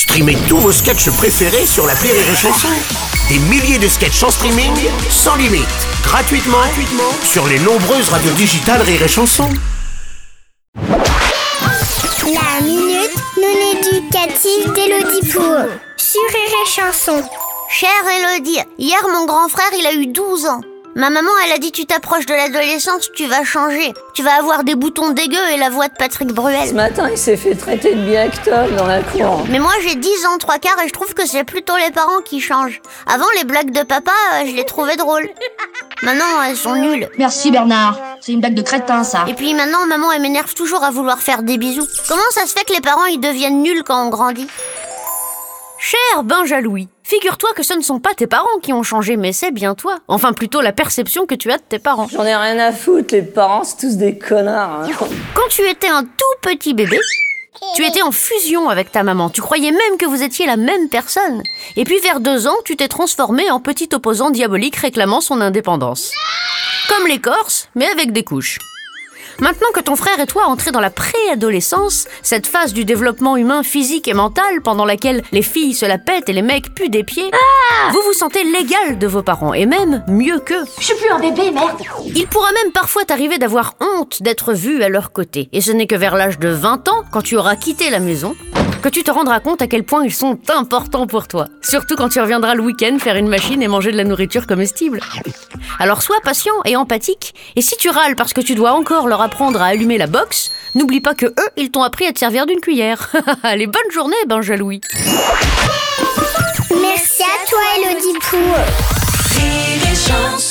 Streamez tous vos sketchs préférés sur la Rire et Chanson. Des milliers de sketchs en streaming, sans limite, gratuitement, gratuitement sur les nombreuses radios digitales Rire et Chanson. La minute non éducative d'Élodie Pour sur Rire et Chanson. Chère Elodie, hier mon grand frère il a eu 12 ans. Ma maman elle a dit tu t'approches de l'adolescence, tu vas changer. Tu vas avoir des boutons dégueux et la voix de Patrick Ce Bruel. matin, il s'est fait traiter de biactol dans la cour. Mais moi j'ai 10 ans, trois quarts et je trouve que c'est plutôt les parents qui changent. Avant les blagues de papa, euh, je les trouvais drôles. Maintenant elles sont nulles. Merci Bernard, c'est une blague de crétin ça. Et puis maintenant maman elle m'énerve toujours à vouloir faire des bisous. Comment ça se fait que les parents ils deviennent nuls quand on grandit? Cher Benjalouis, figure-toi que ce ne sont pas tes parents qui ont changé, mais c'est bien toi. Enfin, plutôt la perception que tu as de tes parents. J'en ai rien à foutre, les parents, c'est tous des connards. hein. Quand tu étais un tout petit bébé, tu étais en fusion avec ta maman. Tu croyais même que vous étiez la même personne. Et puis vers deux ans, tu t'es transformé en petit opposant diabolique réclamant son indépendance. Comme les Corses, mais avec des couches. Maintenant que ton frère et toi entrez dans la préadolescence, cette phase du développement humain physique et mental pendant laquelle les filles se la pètent et les mecs puent des pieds, vous vous sentez l'égal de vos parents et même mieux qu'eux. Je suis plus un bébé, merde Il pourra même parfois t'arriver d'avoir honte d'être vu à leur côté. Et ce n'est que vers l'âge de 20 ans, quand tu auras quitté la maison, que tu te rendras compte à quel point ils sont importants pour toi. Surtout quand tu reviendras le week-end faire une machine et manger de la nourriture comestible. Alors sois patient et empathique, et si tu râles parce que tu dois encore leur apprendre à allumer la box, n'oublie pas que eux, ils t'ont appris à te servir d'une cuillère. Allez, bonne journée, Benjalouis Merci à toi Élodie Pour Rire et chanson